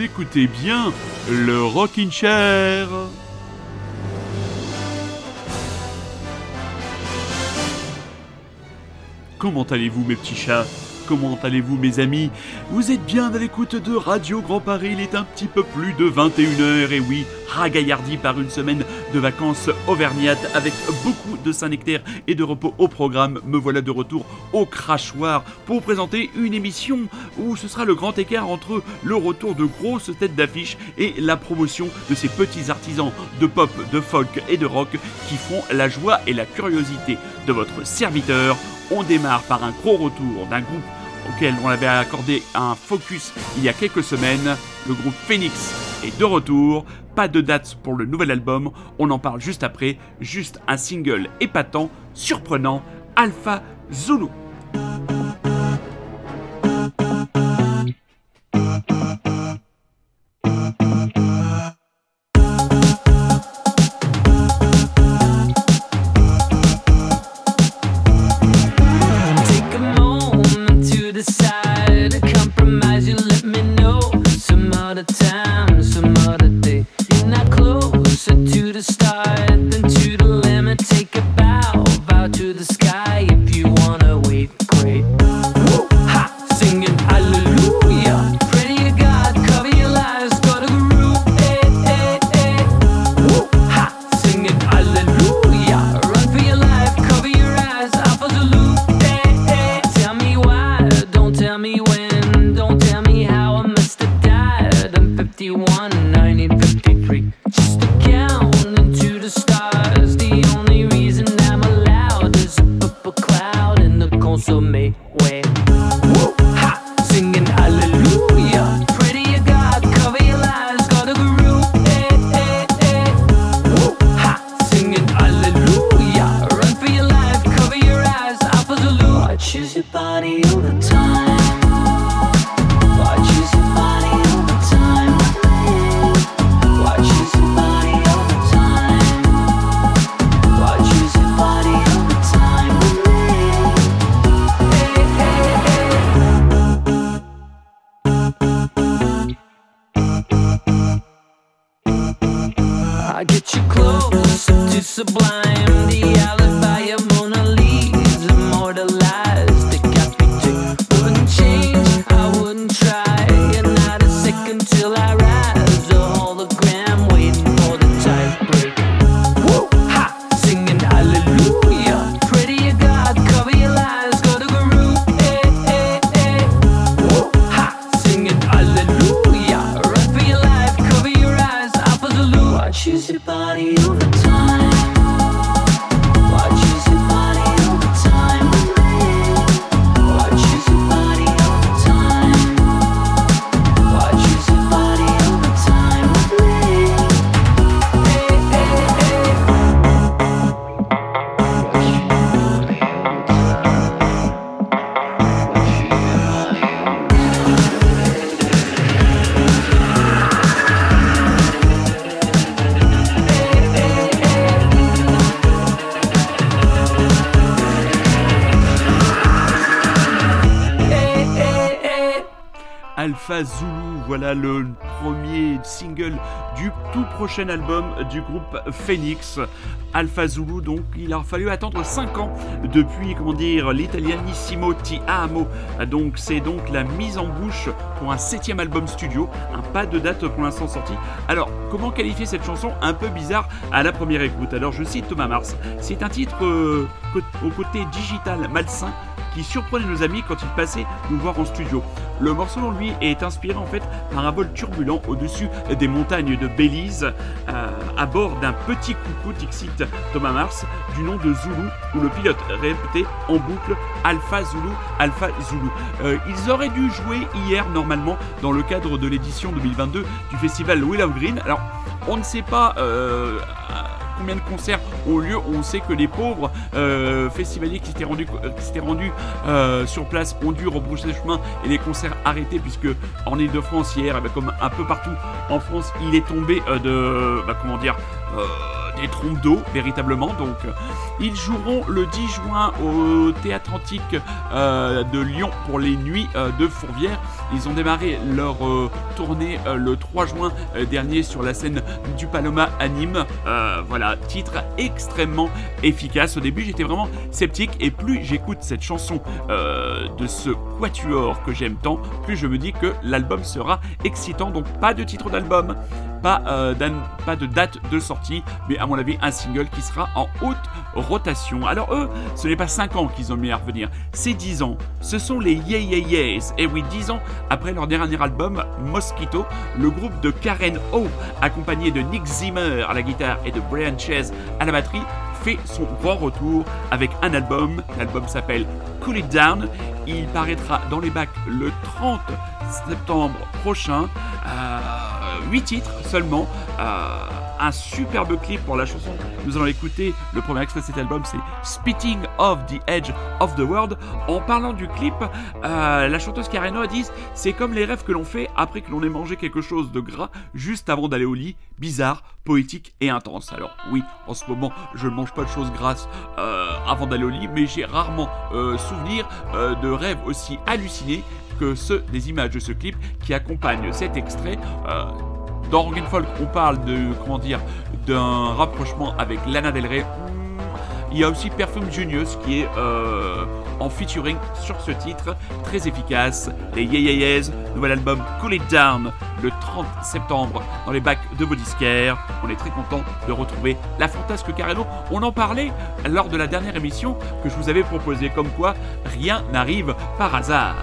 Écoutez bien le Rockin' Chair. Comment allez-vous mes petits chats? Comment allez-vous mes amis? Vous êtes bien à l'écoute de Radio Grand Paris, il est un petit peu plus de 21h et oui, ragaillardi par une semaine de vacances auvergnates avec beaucoup de Saint-Nectaire et de repos au programme. Me voilà de retour au crachoir pour présenter une émission où ce sera le grand écart entre le retour de grosses têtes d'affiche et la promotion de ces petits artisans de pop, de folk et de rock qui font la joie et la curiosité de votre serviteur. On démarre par un gros retour d'un groupe auquel on avait accordé un focus il y a quelques semaines. Le groupe Phoenix est de retour. Pas de date pour le nouvel album. On en parle juste après. Juste un single épatant, surprenant. Alpha Zulu. Voilà le premier single du tout prochain album du groupe Phoenix, Alpha Zulu. Donc il a fallu attendre 5 ans depuis, comment dire, l'italianissimo Ti Amo. Donc c'est donc la mise en bouche pour un septième album studio, un pas de date pour l'instant sorti. Alors comment qualifier cette chanson? Un peu bizarre à la première écoute Alors je cite Thomas Mars, c'est un titre euh, au côté digital malsain qui surprenait nos amis quand ils passaient nous voir en studio. Le morceau, lui, est inspiré en fait par un vol turbulent au-dessus des montagnes de Belize, euh, à bord d'un petit coucou Dixit Thomas Mars, du nom de Zulu, où le pilote répétait en boucle Alpha Zulu, Alpha Zulu. Euh, ils auraient dû jouer hier normalement dans le cadre de l'édition 2022 du festival Willow Green. Alors, on ne sait pas euh, combien de concerts ont lieu. On sait que les pauvres euh, festivaliers qui s'étaient rendus, euh, euh, sur place ont dû rebrousser chemin et les concerts arrêtés puisque en Ile-de-France hier, eh ben, comme un peu partout en France, il est tombé de bah, comment dire des trompes d'eau véritablement. Donc ils joueront le 10 juin au Théâtre Antique de Lyon pour les nuits de Fourvière Ils ont démarré leur tournée le 3 juin dernier sur la scène du Paloma à Nîmes. voilà, titre extrêmement efficace. Au début, j'étais vraiment sceptique et plus j'écoute cette chanson de ce quatuor que j'aime tant, plus je me dis que l'album sera excitant. Donc pas de titre d'album, pas, euh, pas de date de sortie, mais à mon avis un single qui sera en haute rotation. Alors eux, ce n'est pas 5 ans qu'ils ont mis à revenir, c'est 10 ans. Ce sont les Yeah Yeah Yeahs. Et oui, 10 ans après leur dernier album, Mosquito, le groupe de Karen O, accompagné de Nick Zimmer à la guitare et de Brian Chase à la batterie, fait son grand retour avec un album. L'album s'appelle Cool It Down. Il paraîtra dans les bacs le 30 septembre prochain. Euh, 8 titres seulement. Euh, un superbe clip pour la chanson. Nous allons écouter. Le premier extrait de cet album, c'est Spitting of the Edge of the World. En parlant du clip, euh, la chanteuse Kareno a dit c'est comme les rêves que l'on fait après que l'on ait mangé quelque chose de gras juste avant d'aller au lit. Bizarre, poétique et intense. Alors oui, en ce moment, je ne mange pas de choses grasses euh, avant d'aller au lit, mais j'ai rarement souvenir de rêves aussi hallucinés que ceux des images de ce clip qui accompagnent cet extrait. Dans Rock Folk, on parle de comment dire d'un rapprochement avec Lana Del Rey. Il y a aussi Perfume Genius qui est euh, en featuring sur ce titre, très efficace. Les Yeah nouvel album Cool It Down le 30 septembre dans les bacs de vos disquaires. On est très content de retrouver la fantasque Carreno. On en parlait lors de la dernière émission que je vous avais proposée, comme quoi rien n'arrive par hasard.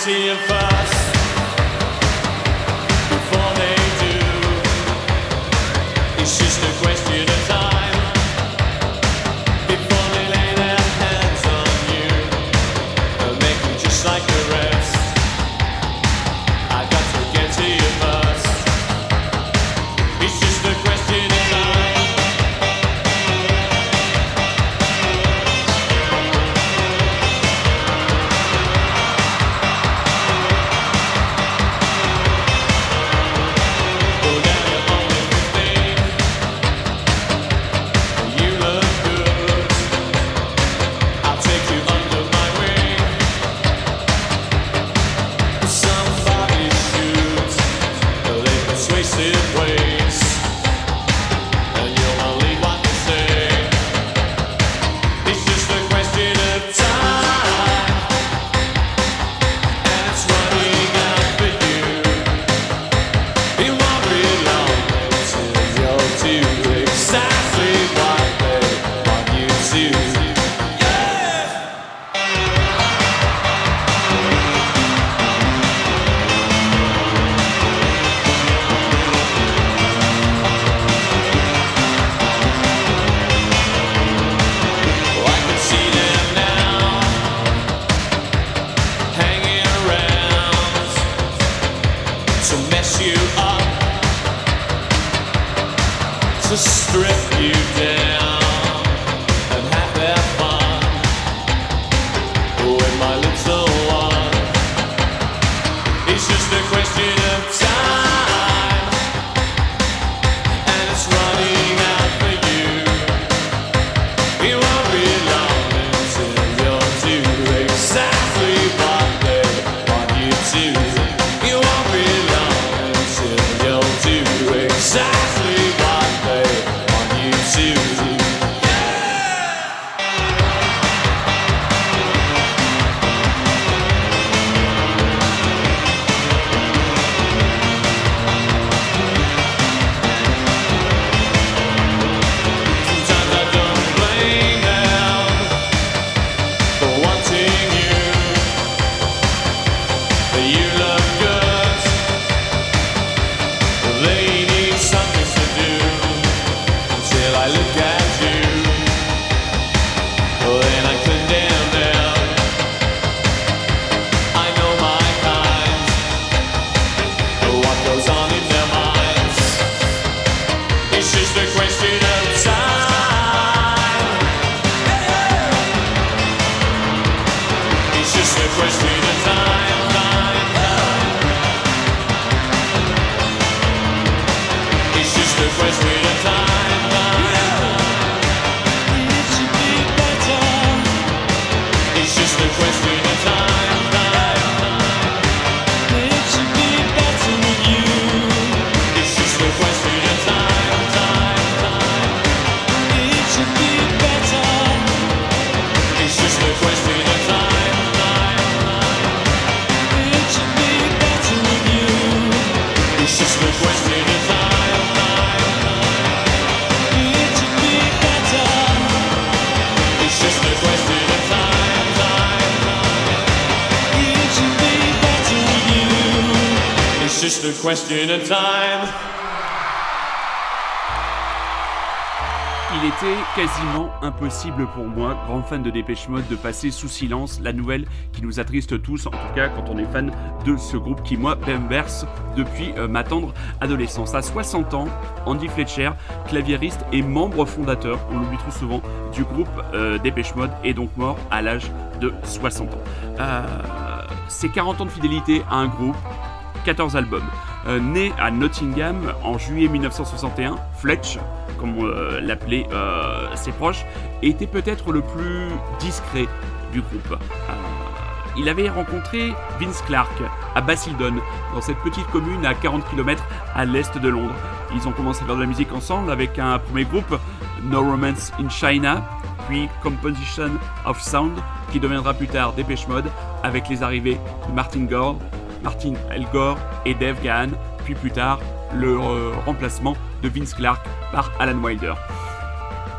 eternity and Il était quasiment impossible pour moi, grand fan de Dépêche Mode, de passer sous silence la nouvelle qui nous attriste tous, en tout cas quand on est fan de ce groupe qui, moi, berce depuis euh, ma tendre adolescence. À 60 ans, Andy Fletcher, claviériste et membre fondateur, on l'oublie trop souvent, du groupe euh, Dépêche Mode, est donc mort à l'âge de 60 ans. Euh, c'est 40 ans de fidélité à un groupe, 14 albums. Euh, né à Nottingham en juillet 1961, Fletch, comme euh, l'appelait euh, ses proches, était peut-être le plus discret du groupe. il avait rencontré Vince Clark à Basildon, dans cette petite commune à 40 km à l'est de Londres. Ils ont commencé à faire de la musique ensemble avec un premier groupe, No Romance in China, puis Composition of Sound, qui deviendra plus tard Dépêche Mode, avec les arrivées de Martin Gore, Martin Elgore et Dave Gahan, puis plus tard le euh, remplacement de Vince Clark par Alan Wilder.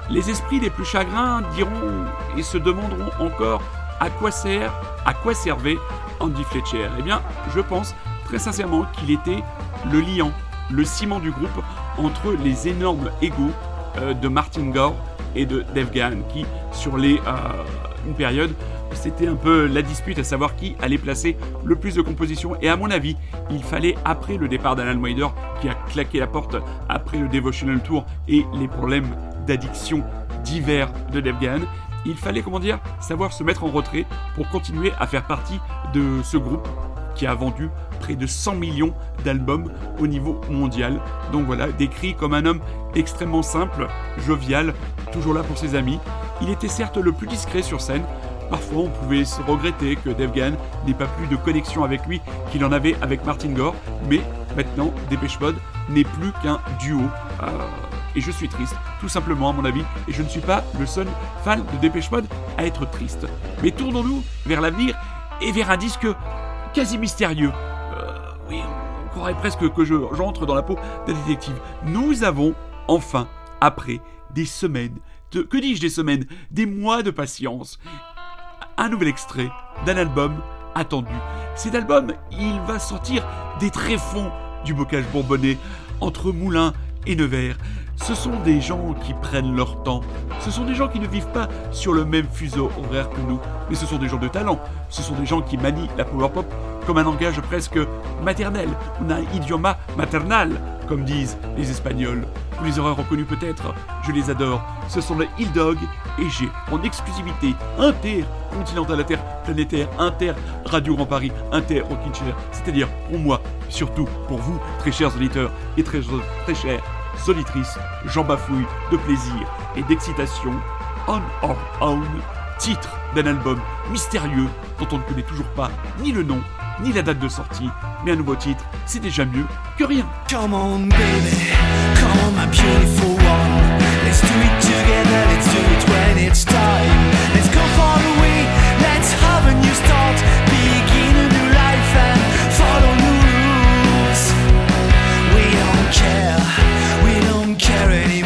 Les esprits les plus chagrins diront et se demanderont encore à quoi sert, à quoi servait Andy Fletcher Eh bien, je pense très sincèrement qu'il était le liant, le ciment du groupe entre les énormes égaux euh, de Martin Gore et de Dave Gahan, qui sur les euh, une période c'était un peu la dispute à savoir qui allait placer le plus de compositions. Et à mon avis, il fallait, après le départ d'Alan Wider, qui a claqué la porte après le Devotional Tour et les problèmes d'addiction divers de Dave Gahan, il fallait, comment dire, savoir se mettre en retrait pour continuer à faire partie de ce groupe qui a vendu près de 100 millions d'albums au niveau mondial. Donc voilà, décrit comme un homme extrêmement simple, jovial, toujours là pour ses amis. Il était certes le plus discret sur scène, Parfois, on pouvait se regretter que Dave Gahan n'ait pas plus de connexion avec lui qu'il en avait avec Martin Gore, mais maintenant, Dépêche Mode n'est plus qu'un duo. Euh, et je suis triste, tout simplement à mon avis, et je ne suis pas le seul fan de Dépêche Mode à être triste. Mais tournons-nous vers l'avenir et vers un disque quasi mystérieux. Euh, oui, on croirait presque que j'entre dans la peau d'un détective. Nous avons enfin, après des semaines, que dis-je des semaines, des mois de patience, un nouvel extrait d'un album attendu. Cet album, il va sortir des tréfonds du bocage bourbonnais entre Moulins et Nevers. Ce sont des gens qui prennent leur temps. Ce sont des gens qui ne vivent pas sur le même fuseau horaire que nous. Mais ce sont des gens de talent. Ce sont des gens qui manient la power pop comme un langage presque maternel. On a un idioma maternal, comme disent les Espagnols. Vous les aurez reconnus peut-être. Je les adore. Ce sont les Hill Dog et j'ai en exclusivité intercontinental interplanétaire, inter Radio Grand Paris, inter Rockin' C'est-à-dire pour moi, surtout pour vous, très chers auditeurs et très, très chers Solitrice, j'en bafouille de plaisir et d'excitation. On or Own, titre d'un album mystérieux dont on ne connaît toujours pas ni le nom ni la date de sortie, mais un nouveau titre, c'est déjà mieux que rien. Come on baby, come on my beautiful one. Let's do it together, let's do it when it's time. Let's go far away, let's have a new start. Begin a new life and follow new rules. We don't care. Care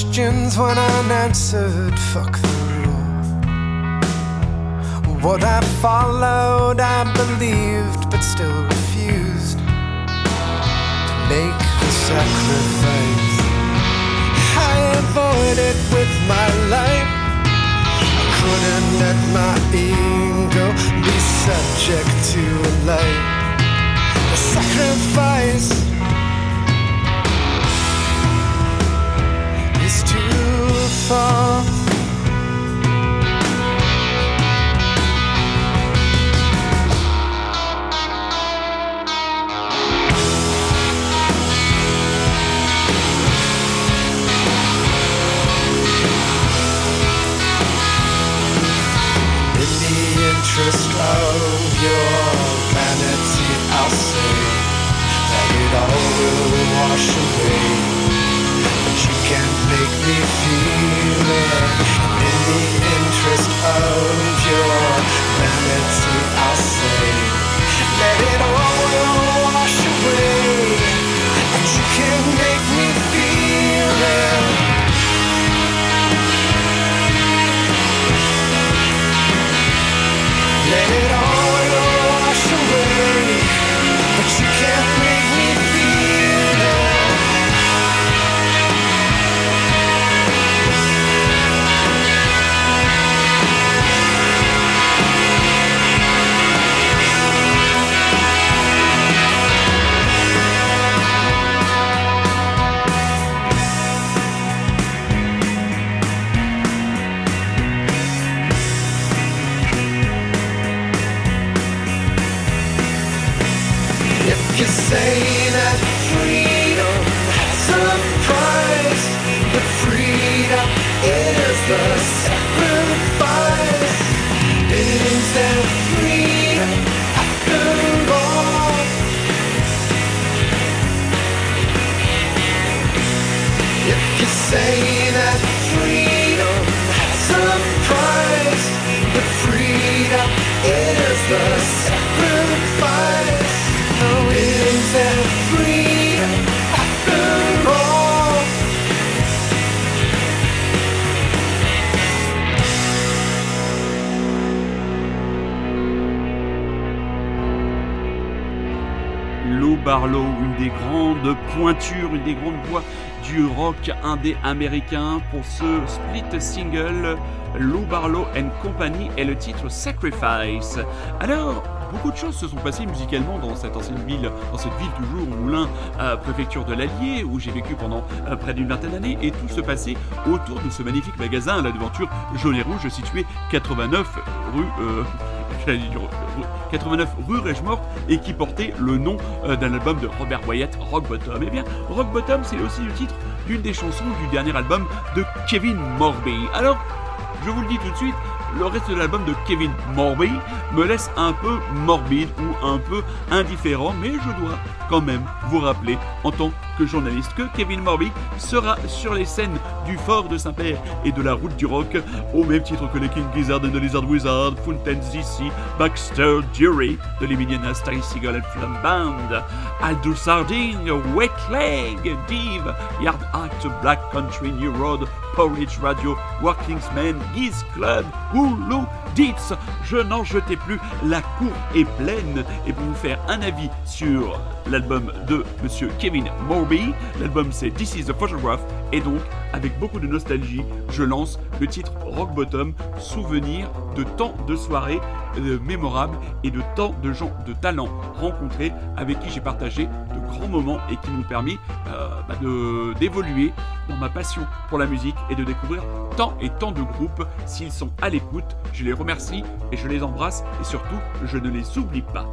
questions when unanswered, fuck the rule. What I followed, I believed, but still refused to make the sacrifice. I avoided with my life. I couldn't let my ego be subject to a life. The sacrifice the interest of your vanity, I'll say that it all will wash away. You can't make me feel it. In the interest of your vanity, I'll say that it all wash away. And you can't make me feel it. Let it all rock indé américain pour ce split single Lou Barlow and Company et le titre Sacrifice. Alors, beaucoup de choses se sont passées musicalement dans cette ancienne ville, dans cette ville toujours Moulin, euh, préfecture de l'Allier, où j'ai vécu pendant euh, près d'une vingtaine d'années, et tout se passait autour de ce magnifique magasin à la devanture jaune et rouge situé 89 rue. euh, j'allais dire, rue- 89 rue Rège-Morte et qui portait le nom euh, d'un album de Robert Wyatt, Rock Bottom. Eh bien, Rock Bottom, c'est aussi le titre d'une des chansons du dernier album de Kevin Morby. Alors, je vous le dis tout de suite, le reste de l'album de Kevin Morby me laisse un peu morbide ou un peu indifférent, mais je dois quand même vous rappeler, en tant que journaliste, que Kevin Morby sera sur les scènes du Fort de Saint-Père et de la Route du Rock, au même titre que les King Gizzard and the Lizard Wizard, Fountains DC, Baxter Jury de l'Emiliana Starry Seagull and Flam Band, Aldo Sardine, Wet Leg, Div, Yard Act, Black Country New Road, Porridge Radio, Working's Men, Giz Club boulot Dites, je n'en jetais plus, la cour est pleine. Et pour vous faire un avis sur l'album de Monsieur Kevin Morby, l'album c'est This is the Photograph, et donc avec beaucoup de nostalgie, je lance le titre Rock Bottom, souvenir de tant de soirées euh, mémorables et de tant de gens de talent rencontrés avec qui j'ai partagé de grands moments et qui m'ont permis euh, bah, d'évoluer dans ma passion pour la musique et de découvrir tant et tant de groupes. S'ils sont à l'écoute, je les remercie et je les embrasse et surtout, je ne les oublie pas.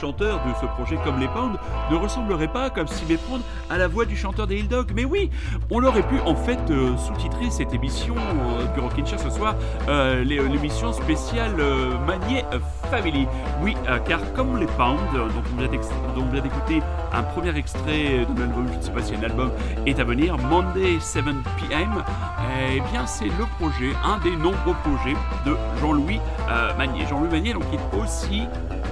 Chanteur de ce projet comme les Pound ne ressemblerait pas, comme s'y méprendre, à la voix du chanteur des Hill Dog Mais oui, on aurait pu en fait euh, sous-titrer cette émission euh, du Chair ce soir, euh, l'émission spéciale euh, Manier Family. Oui, car comme les Pound, euh, dont on vient d'écouter un premier extrait de l'album, je ne sais pas si un album est à venir, Monday 7 p.m., eh bien c'est le projet, un des nombreux projets de Jean-Louis Magnier. Jean-Louis Magnier, donc, qui est aussi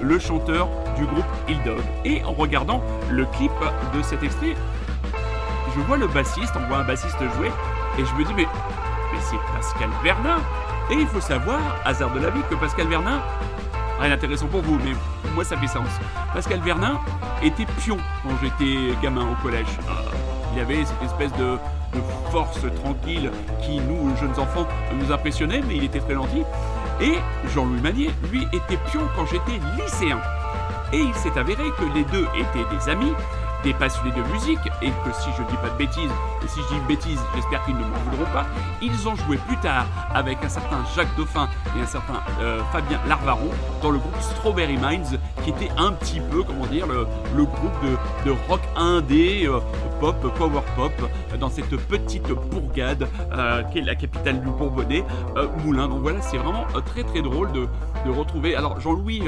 le chanteur du groupe Hill Dog. Et en regardant le clip de cet extrait, je vois le bassiste, on voit un bassiste jouer, et je me dis, mais, mais c'est Pascal Vernin Et il faut savoir, hasard de la vie, que Pascal Vernin, rien d'intéressant pour vous, mais moi ça fait sens. Pascal Vernin était pion quand j'étais gamin au collège. Euh, il avait cette espèce de, force tranquille qui, nous, jeunes enfants, nous impressionnait, mais il était très gentil. Et Jean-Louis Magnier, lui, était pion quand j'étais lycéen. Et il s'est avéré que les deux étaient des amis, des passionnés de musique, et que si je dis pas de bêtises, et si je dis une bêtise, j'espère qu'ils ne m'en voudront pas, ils ont joué plus tard avec un certain Jacques Dauphin et un certain euh, Fabien Larvaron dans le groupe Strawberry Minds, qui était un petit peu, comment dire, le, le groupe de, de rock indé, euh, pop, power pop, euh, dans cette petite bourgade euh, qui est la capitale du Bourbonnais, euh, Moulins. Donc voilà, c'est vraiment euh, très très drôle de, de retrouver. Alors Jean-Louis,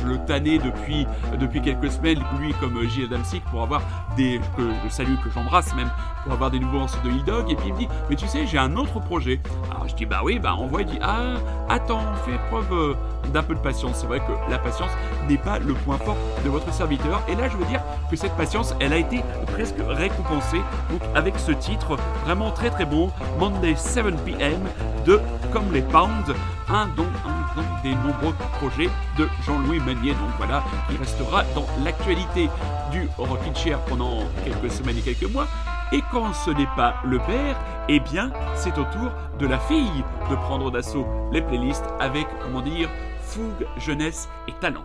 je le tannais depuis, depuis quelques semaines, lui comme Gilles Adamsic, pour avoir des. que je salue, que j'embrasse même, pour avoir des nouveaux de Hill Dog. Et puis il me dit, mais tu sais, j'ai un autre projet. Alors je dis, bah oui, bah envoie. Il dit, ah, attends, fais preuve d'un peu de patience. C'est vrai que la patience n'est pas le point fort de votre serviteur. Et là, je veux dire que cette patience, elle a été presque récompensée. Donc avec ce titre, vraiment très très bon, Monday 7 p.m. de Comme les Pounds, un des nombreux projets de Jean-Louis Magnier. Donc voilà, qui restera dans l'actualité du Rockin' Chair pendant quelques semaines et quelques mois. Et quand ce n'est pas le père, eh bien, c'est au tour de la fille de prendre d'assaut les playlists avec, comment dire, fougue, jeunesse et talent.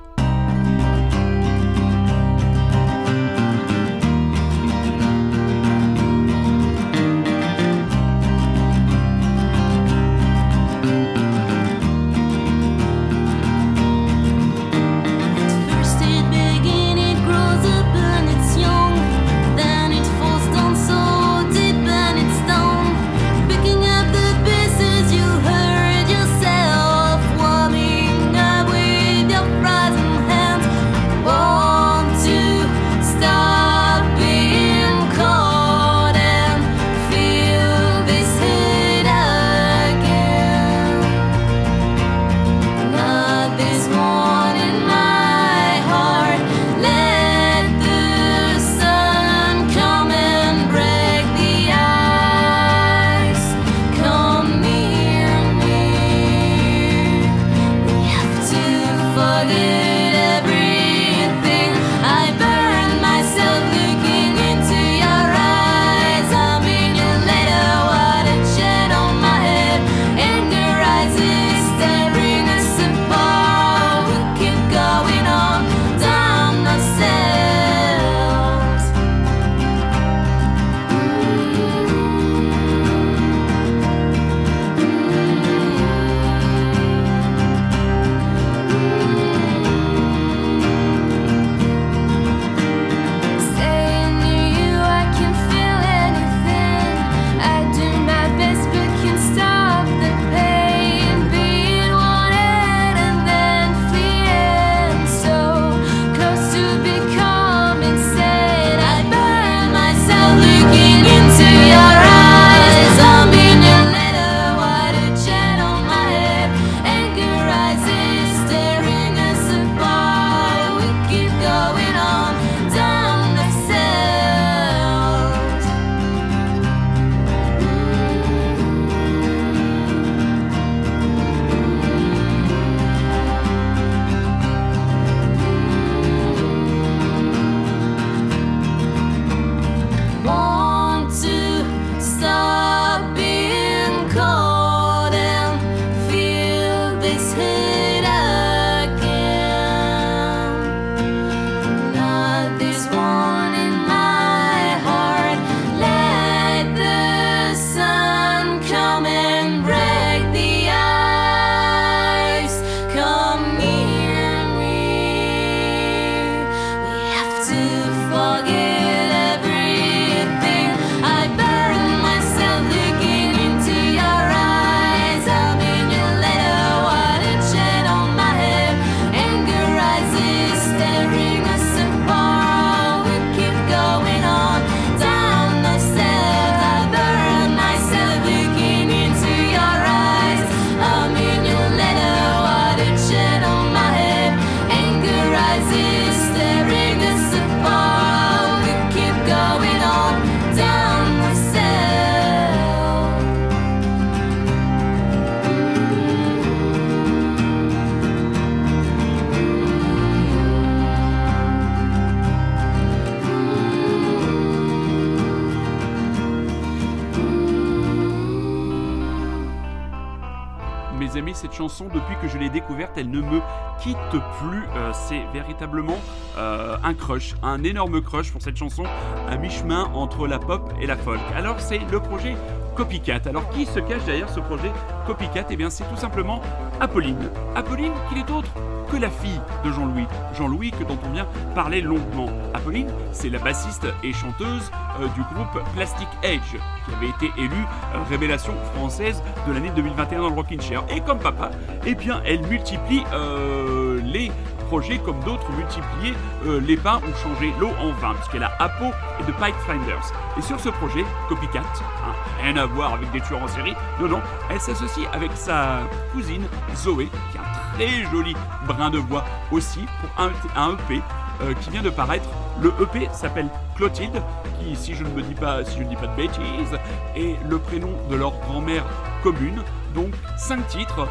plus. Euh, c'est véritablement euh, un crush, un énorme crush pour cette chanson, à mi-chemin entre la pop et la folk. Alors c'est le projet Copycat. Alors qui se cache derrière ce projet Copycat? Eh bien c'est tout simplement Apolline. Apolline qui n'est autre que la fille de Jean-Louis. Jean-Louis que dont on vient parler longuement. Apolline, c'est la bassiste et chanteuse euh, du groupe Plastic Edge qui avait été élue révélation française de l'année 2021 dans le Rockin' Chair. Et comme papa, eh bien, elle multiplie euh, les projets comme d'autres multiplier euh, les pains ou changer l'eau en vin, puisqu'elle a Apo et The Finders. Et sur ce projet, Copycat, hein, rien à voir avec des tueurs en série, non, non, elle s'associe avec sa cousine Zoé, qui a un très joli brin de voix aussi, pour un, EP euh, qui vient de paraître. Le EP s'appelle Clotilde, qui, si je ne me dis pas, si je ne dis pas de bêtises, est le prénom de leur grand-mère commune. Donc, cinq titres,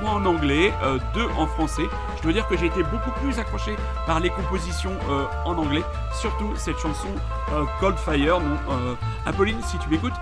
3 en anglais, euh, 2 en français. Je dois dire que j'ai été beaucoup plus accroché par les compositions euh, en anglais, surtout cette chanson euh, Cold Fire. Apolline, si tu m'écoutes,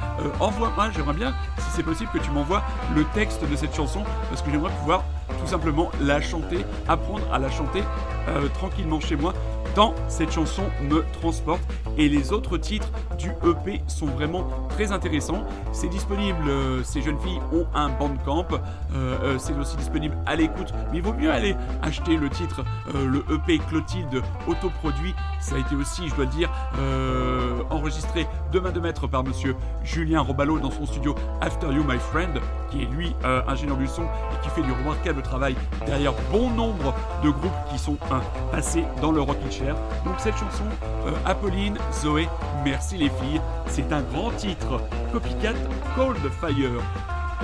envoie-moi, ah, j'aimerais bien, si c'est possible, que tu m'envoies le texte de cette chanson, parce que j'aimerais pouvoir tout simplement la chanter, apprendre à la chanter euh, tranquillement chez moi, tant cette chanson me transporte. Et les autres titres du EP sont vraiment très intéressants. C'est disponible, euh, ces jeunes filles ont un bandcamp, euh, c'est aussi disponible à l'écoute, mais il vaut mieux aller acheter le titre, le EP Clotilde autoproduit. Ça a été aussi, je dois dire, enregistré de main de maître par monsieur Julien Robalo dans son studio After You My Friend, qui est lui ingénieur du son et qui fait du remarquable travail derrière bon nombre de groupes qui sont passé dans le Rocking Chair. Donc cette chanson, euh, Apolline, Zoé, merci les filles, c'est un grand titre. Copycat Cold Fire.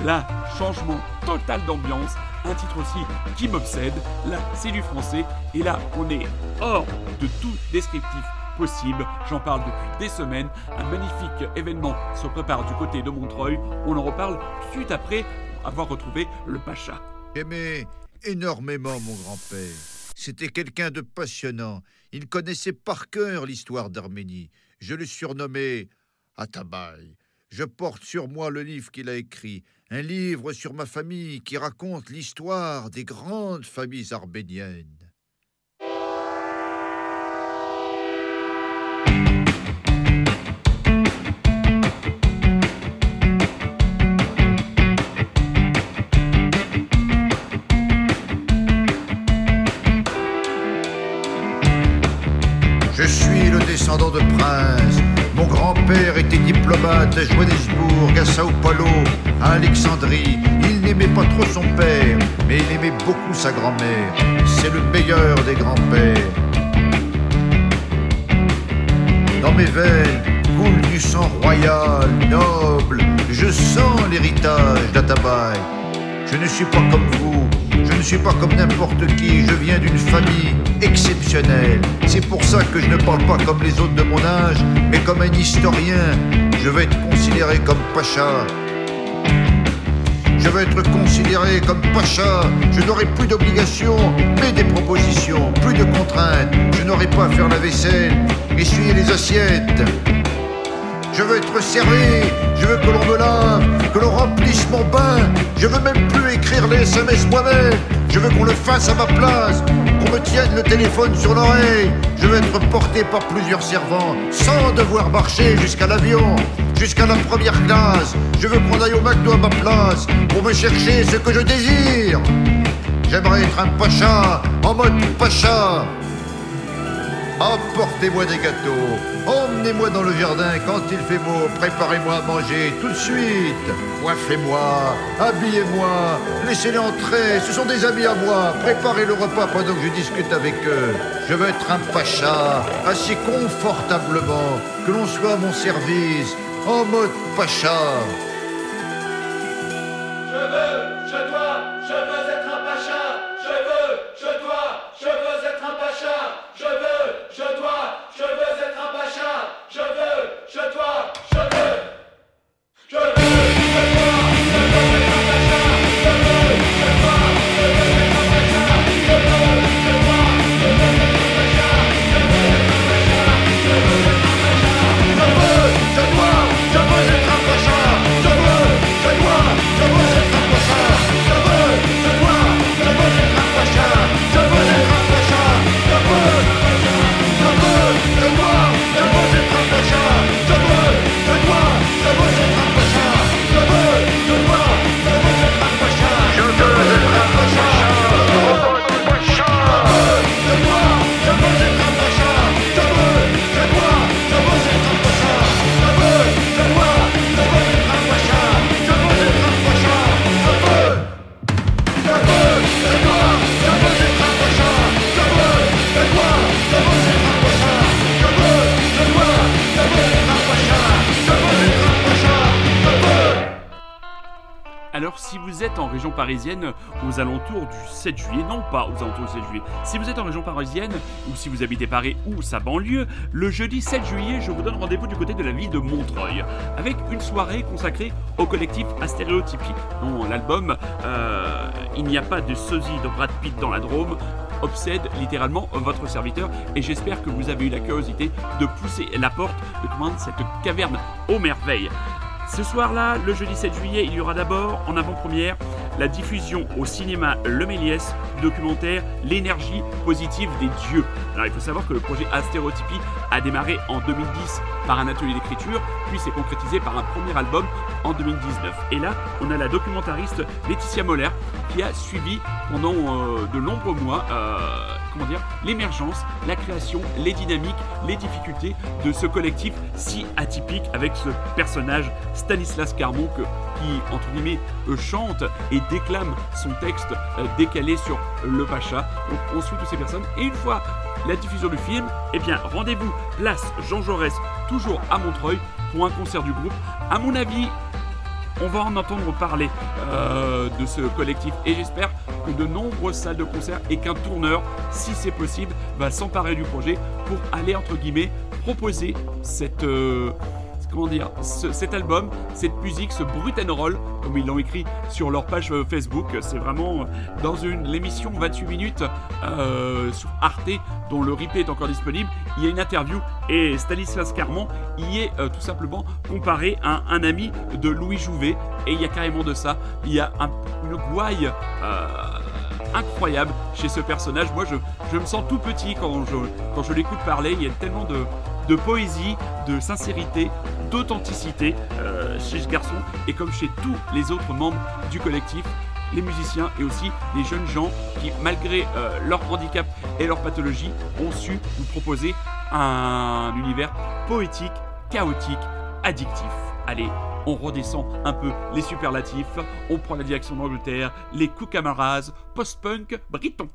Là, changement total d'ambiance, un titre aussi qui m'obsède. Là, c'est du français et là, on est hors de tout descriptif possible. J'en parle depuis des semaines. Un magnifique événement se prépare du côté de Montreuil. On en reparle tout après avoir retrouvé le Pacha. Aimé énormément mon grand-père. C'était quelqu'un de passionnant. Il connaissait par cœur l'histoire d'Arménie. Je le surnommais Atabaï. Je porte sur moi le livre qu'il a écrit, un livre sur ma famille qui raconte l'histoire des grandes familles arméniennes. de. Mon grand-père était diplomate à Johannesburg, à Sao Paulo, à Alexandrie. Il n'aimait pas trop son père, mais il aimait beaucoup sa grand-mère. C'est le meilleur des grands-pères. Dans mes veines coule du sang royal, noble. Je sens l'héritage d'Atabaï. Je ne suis pas comme vous, je ne suis pas comme n'importe qui, je viens d'une famille exceptionnelle. C'est pour ça que je ne parle pas comme les autres de mon âge, mais comme un historien. Je vais être considéré comme pacha. Je vais être considéré comme pacha. Je n'aurai plus d'obligations, mais des propositions, plus de contraintes. Je n'aurai pas à faire la vaisselle, essuyer les assiettes. Je veux être servi, je veux que l'on me lave, que l'on remplisse mon bain. Je veux même plus écrire les SMS moi-même. Je veux qu'on le fasse à ma place, qu'on me tienne le téléphone sur l'oreille. Je veux être porté par plusieurs servants, sans devoir marcher jusqu'à l'avion, jusqu'à la première classe. Je veux qu'on aille au McDo à ma place, pour me chercher ce que je désire. J'aimerais être un pacha, en mode pacha. Apportez-moi des gâteaux, emmenez-moi dans le jardin quand il fait beau, préparez-moi à manger tout de suite, coiffez-moi, habillez-moi, laissez-les entrer, ce sont des amis à moi, préparez le repas pendant que je discute avec eux. Je veux être un pacha, assis confortablement, que l'on soit à mon service, en mode pacha. Aux alentours du 7 juillet, non pas aux alentours du 7 juillet, si vous êtes en région parisienne ou si vous habitez Paris ou sa banlieue, le jeudi 7 juillet, je vous donne rendez-vous du côté de la ville de Montreuil avec une soirée consacrée au collectif Astéréotypie, dont l'album euh, Il n'y a pas de sosie de Brad Pitt dans la Drôme obsède littéralement votre serviteur et j'espère que vous avez eu la curiosité de pousser la porte de comment cette caverne aux merveilles. Ce soir-là, le jeudi 7 juillet, il y aura d'abord en avant-première la diffusion au cinéma Le Méliès du documentaire L'énergie positive des dieux. Alors il faut savoir que le projet Astérotypie a démarré en 2010 par un atelier d'écriture, puis s'est concrétisé par un premier album en 2019. Et là, on a la documentariste Laetitia Moller qui a suivi pendant euh, de nombreux mois euh, l'émergence, la création, les dynamiques, les difficultés de ce collectif si atypique avec ce personnage Stanislas Carmon qui, entre guillemets, euh, chante et déclame son texte décalé sur le Pacha. Donc on suit toutes ces personnes et une fois la diffusion du film, eh bien rendez-vous place Jean Jaurès, toujours à Montreuil, pour un concert du groupe. À mon avis, on va en entendre parler euh, de ce collectif et j'espère que de nombreuses salles de concert et qu'un tourneur, si c'est possible, va s'emparer du projet pour aller entre guillemets proposer cette euh, comment dire ce- cet album, cette musique, ce brut and roll comme ils l'ont écrit sur leur page euh, Facebook. C'est vraiment euh, dans une l'émission 28 minutes euh, sur Arte dont le replay est encore disponible. Il y a une interview et Stanislas Carmon y est tout simplement comparé à un ami de Louis Jouvet et il y a carrément de ça. Il y a un- une gouaille incroyable chez ce personnage. Moi, je, me sens tout petit quand je l'écoute parler. Il y a tellement de, de poésie, de sincérité, d'authenticité euh, chez ce garçon et comme chez tous les autres membres du collectif les musiciens et aussi les jeunes gens qui, malgré euh, leur handicap et leur pathologie, ont su nous proposer un univers poétique, chaotique, addictif. Allez, on redescend un peu les superlatifs, on prend la direction d'Angleterre, les coups camarades, post-punk, briton.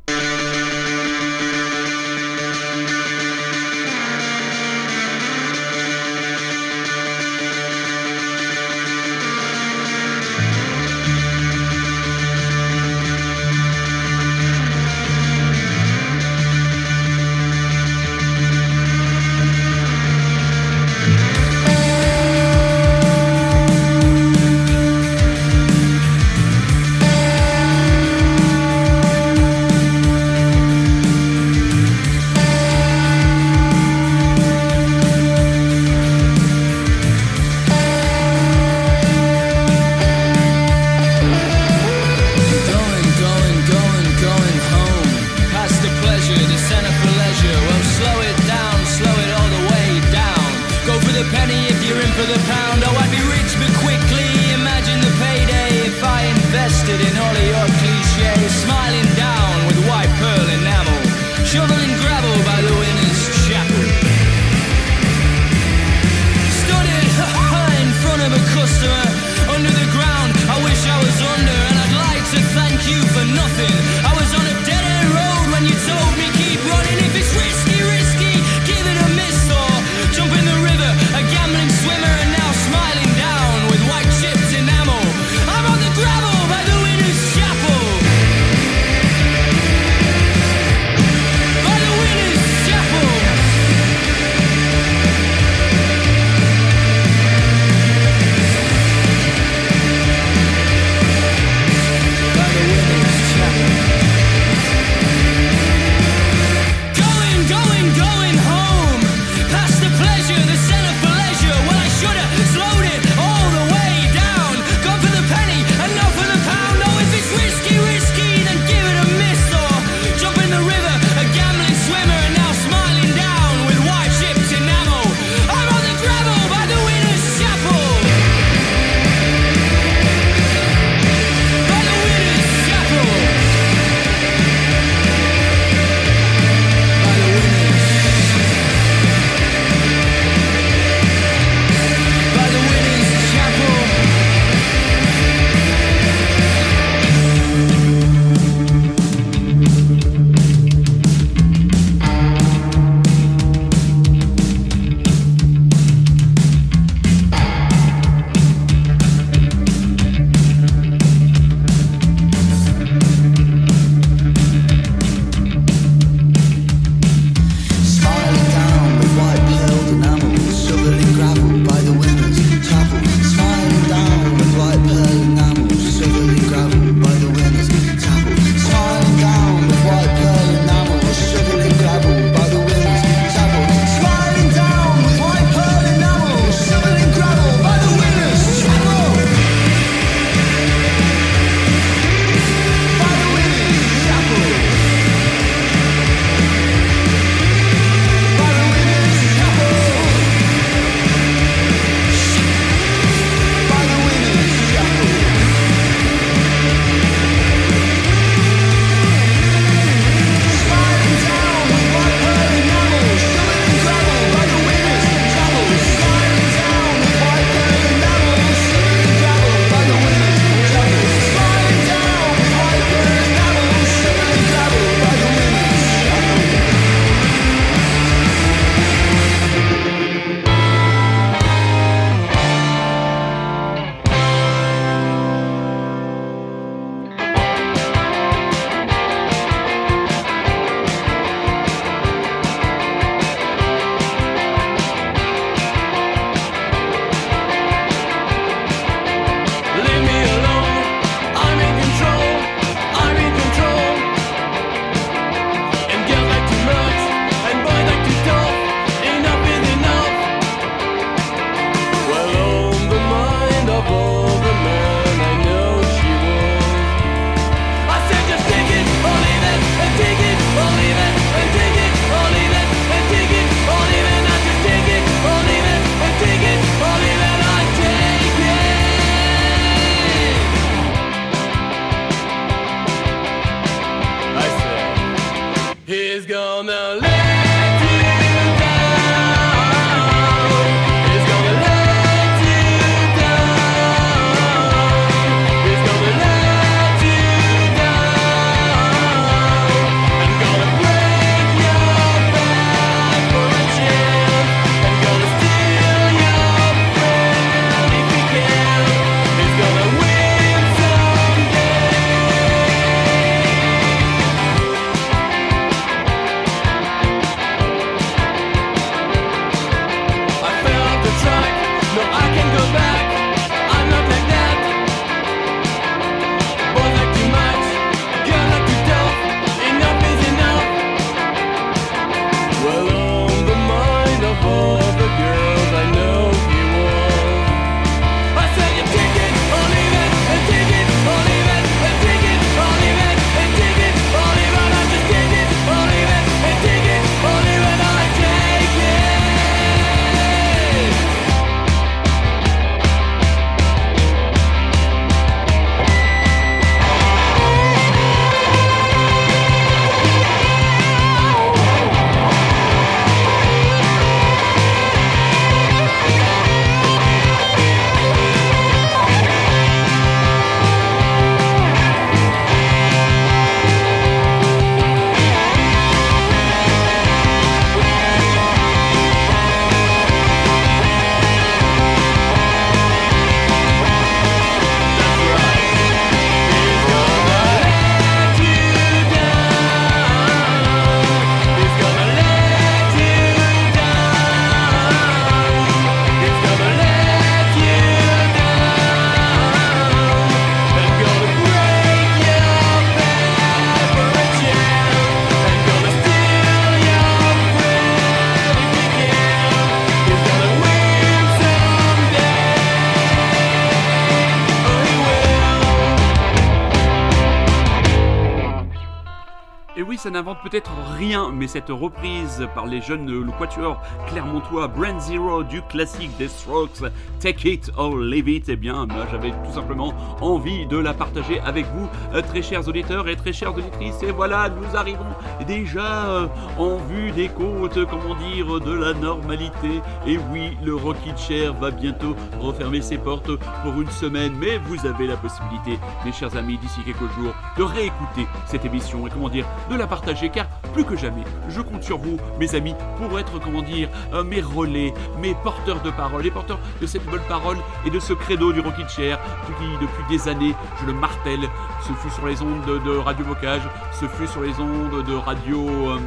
N'invente peut-être rien, mais cette reprise par les jeunes, le quatuor clermontois Brand Zero du classique des Strokes, Take It or Leave It, eh bien, moi, j'avais tout simplement envie de la partager avec vous, euh, très chers auditeurs et très chères auditrices. Et voilà, nous arrivons déjà euh, en vue des côtes, comment dire, de la normalité. Et oui, le Rocky Chair va bientôt refermer ses portes pour une semaine, mais vous avez la possibilité, mes chers amis, d'ici quelques jours, de réécouter cette émission et comment dire, de la partager, car plus que jamais, je compte sur vous, mes amis, pour être, comment dire, euh, mes relais, mes porteurs de parole, les porteurs de cette bonne parole et de ce credo du Rocky Chair, qui depuis des années, je le martèle, ce fut sur les ondes de, Radio Bocage, ce fut sur les ondes de Radio... euh,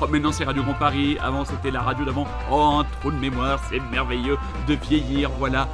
Oh, maintenant c'est Radio Grand Paris, avant c'était la radio d'avant. Oh, un de mémoire, c'est merveilleux de vieillir, voilà.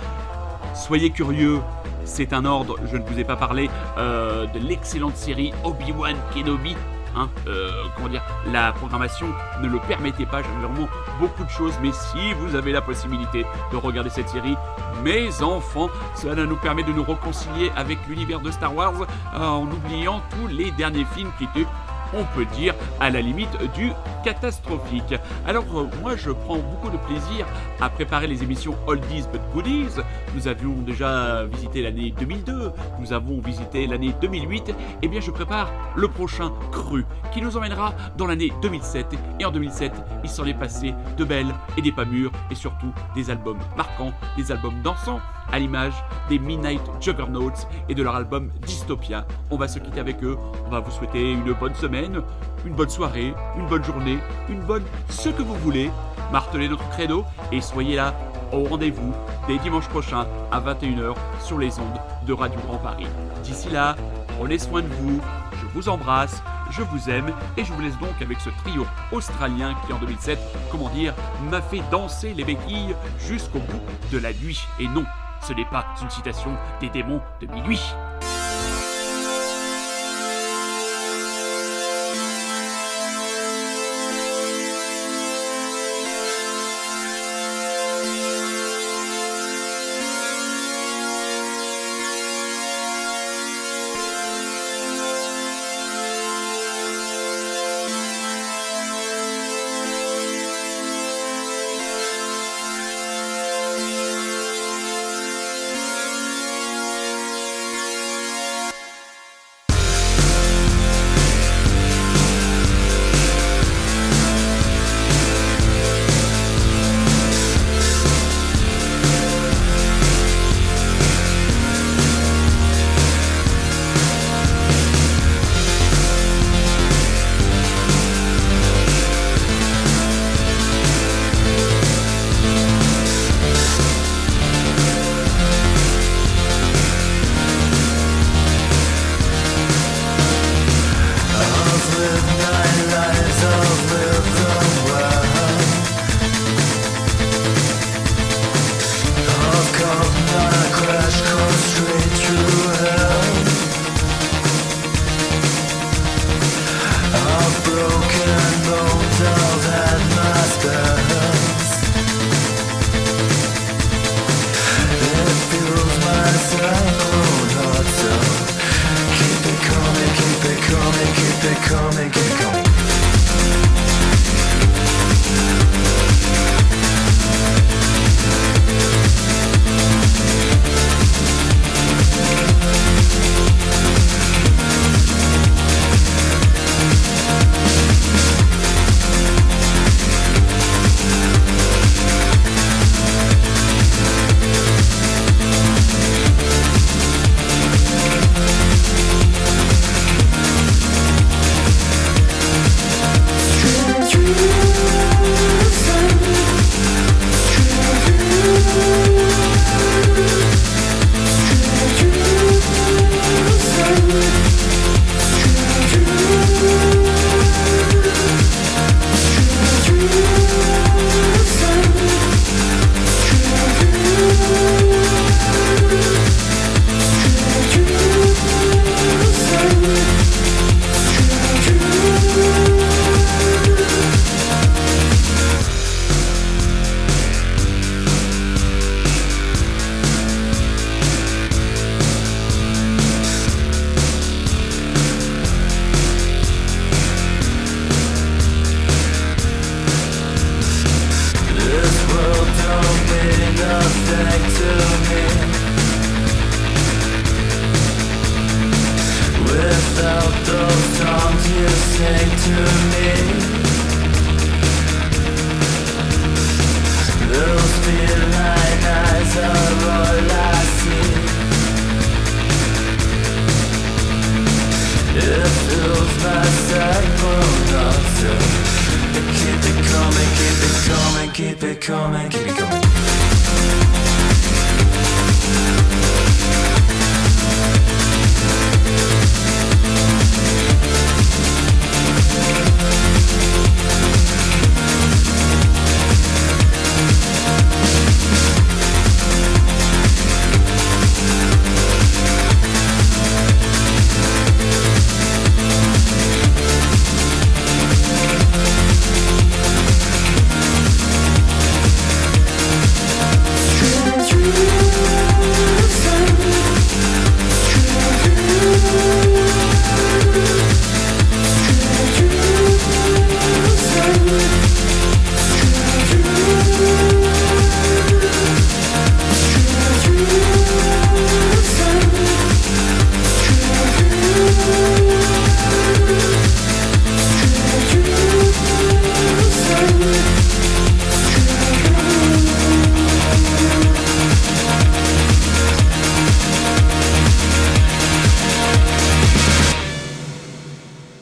Soyez curieux, c'est un ordre, je ne vous ai pas parlé euh, de l'excellente série Obi-Wan Kenobi. Hein, euh, comment dire, la programmation ne le permettait pas, j'avais vraiment beaucoup de choses, mais si vous avez la possibilité de regarder cette série, mes enfants, cela nous permet de nous réconcilier avec l'univers de Star Wars euh, en oubliant tous les derniers films qui étaient on peut dire à la limite du catastrophique. Alors euh, moi je prends beaucoup de plaisir à préparer les émissions Oldies but Goodies. Nous avions déjà visité l'année 2002, nous avons visité l'année 2008, et bien je prépare le prochain cru qui nous emmènera dans l'année 2007. Et en 2007, il s'en est passé de belles et des pas mûres, et surtout des albums marquants, des albums dansants à l'image des Midnight Juggernauts et de leur album Dystopia. On va se quitter avec eux, on va vous souhaiter une bonne semaine, une bonne soirée, une bonne journée, une bonne ce que vous voulez. Martelez notre credo et soyez là au rendez-vous dès dimanche prochain à 21h sur les ondes de Radio Grand Paris. D'ici là, prenez soin de vous, je vous embrasse, je vous aime et je vous laisse donc avec ce trio australien qui en 2007, comment dire, m'a fait danser les béquilles jusqu'au bout de la nuit. Et non, ce n'est pas une citation des démons de minuit.